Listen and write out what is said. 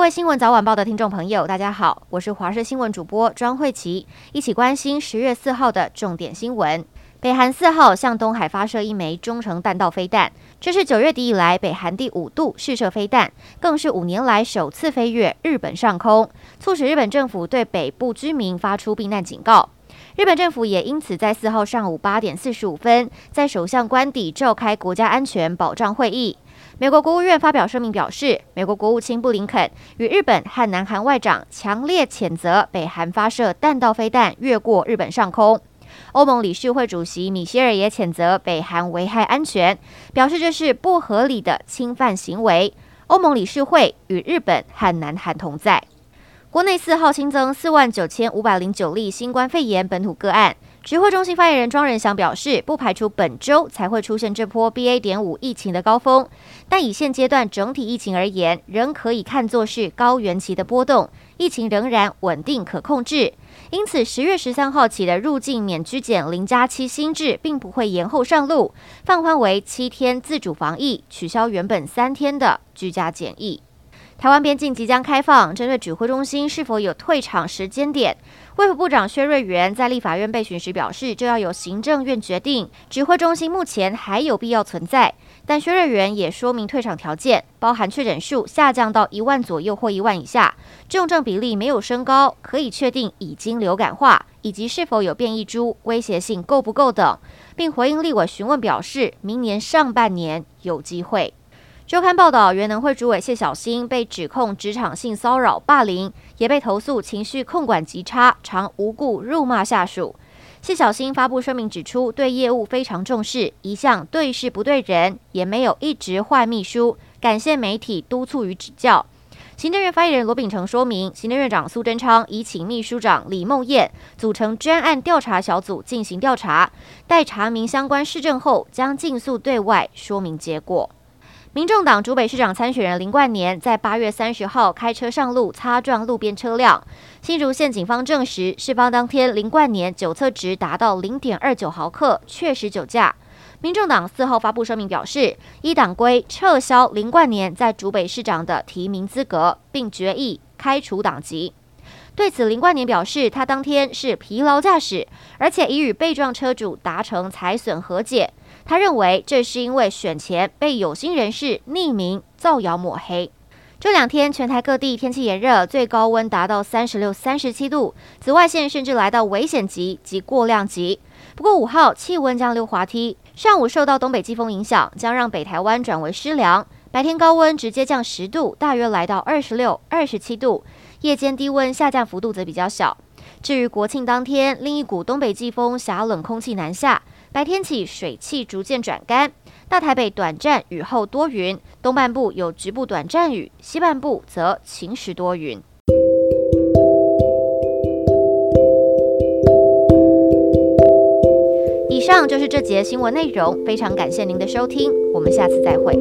各位新闻早晚报的听众朋友，大家好，我是华视新闻主播庄慧琪，一起关心十月四号的重点新闻。北韩四号向东海发射一枚中程弹道飞弹，这是九月底以来北韩第五度试射飞弹，更是五年来首次飞越日本上空，促使日本政府对北部居民发出避难警告。日本政府也因此在四号上午八点四十五分，在首相官邸召开国家安全保障会议。美国国务院发表声明表示，美国国务卿布林肯与日本和南韩外长强烈谴责北韩发射弹道飞弹越过日本上空。欧盟理事会主席米歇尔也谴责北韩危害安全，表示这是不合理的侵犯行为。欧盟理事会与日本和南韩同在。国内四号新增四万九千五百零九例新冠肺炎本土个案。指挥中心发言人庄仁祥表示，不排除本周才会出现这波 BA. 点五疫情的高峰，但以现阶段整体疫情而言，仍可以看作是高原期的波动，疫情仍然稳定可控制。因此，十月十三号起的入境免居检零加七新制并不会延后上路，放宽为七天自主防疫，取消原本三天的居家检疫。台湾边境即将开放，针对指挥中心是否有退场时间点，卫福部长薛瑞元在立法院备询时表示，这要由行政院决定。指挥中心目前还有必要存在，但薛瑞元也说明退场条件包含确诊数下降到一万左右或一万以下，重症比例没有升高，可以确定已经流感化，以及是否有变异株，威胁性够不够等，并回应立委询问表示，明年上半年有机会。周刊报道，原能会主委谢小新被指控职场性骚扰、霸凌，也被投诉情绪控管极差，常无故辱骂下属。谢小新发布声明指出，对业务非常重视，一向对事不对人，也没有一直换秘书，感谢媒体督促与指教。行政院发言人罗秉成说明，行政院长苏贞昌已请秘书长李孟谚组成专案调查小组进行调查，待查明相关事证后，将尽速对外说明结果。民众党竹北市长参选人林冠年在八月三十号开车上路擦撞路边车辆，新竹县警方证实，事发当天林冠年酒测值达到零点二九毫克，确实酒驾。民众党四号发布声明表示，依党规撤销林冠年在竹北市长的提名资格，并决议开除党籍。对此，林冠年表示，他当天是疲劳驾驶，而且已与被撞车主达成财损和解。他认为这是因为选前被有心人士匿名造谣抹黑。这两天全台各地天气炎热，最高温达到三十六、三十七度，紫外线甚至来到危险级及过量级。不过五号气温将溜滑梯，上午受到东北季风影响，将让北台湾转为湿凉。白天高温直接降十度，大约来到二十六、二十七度。夜间低温下降幅度则比较小。至于国庆当天，另一股东北季风狭冷空气南下。白天起水汽逐渐转干，大台北短暂雨后多云，东半部有局部短暂雨，西半部则晴时多云。以上就是这节新闻内容，非常感谢您的收听，我们下次再会。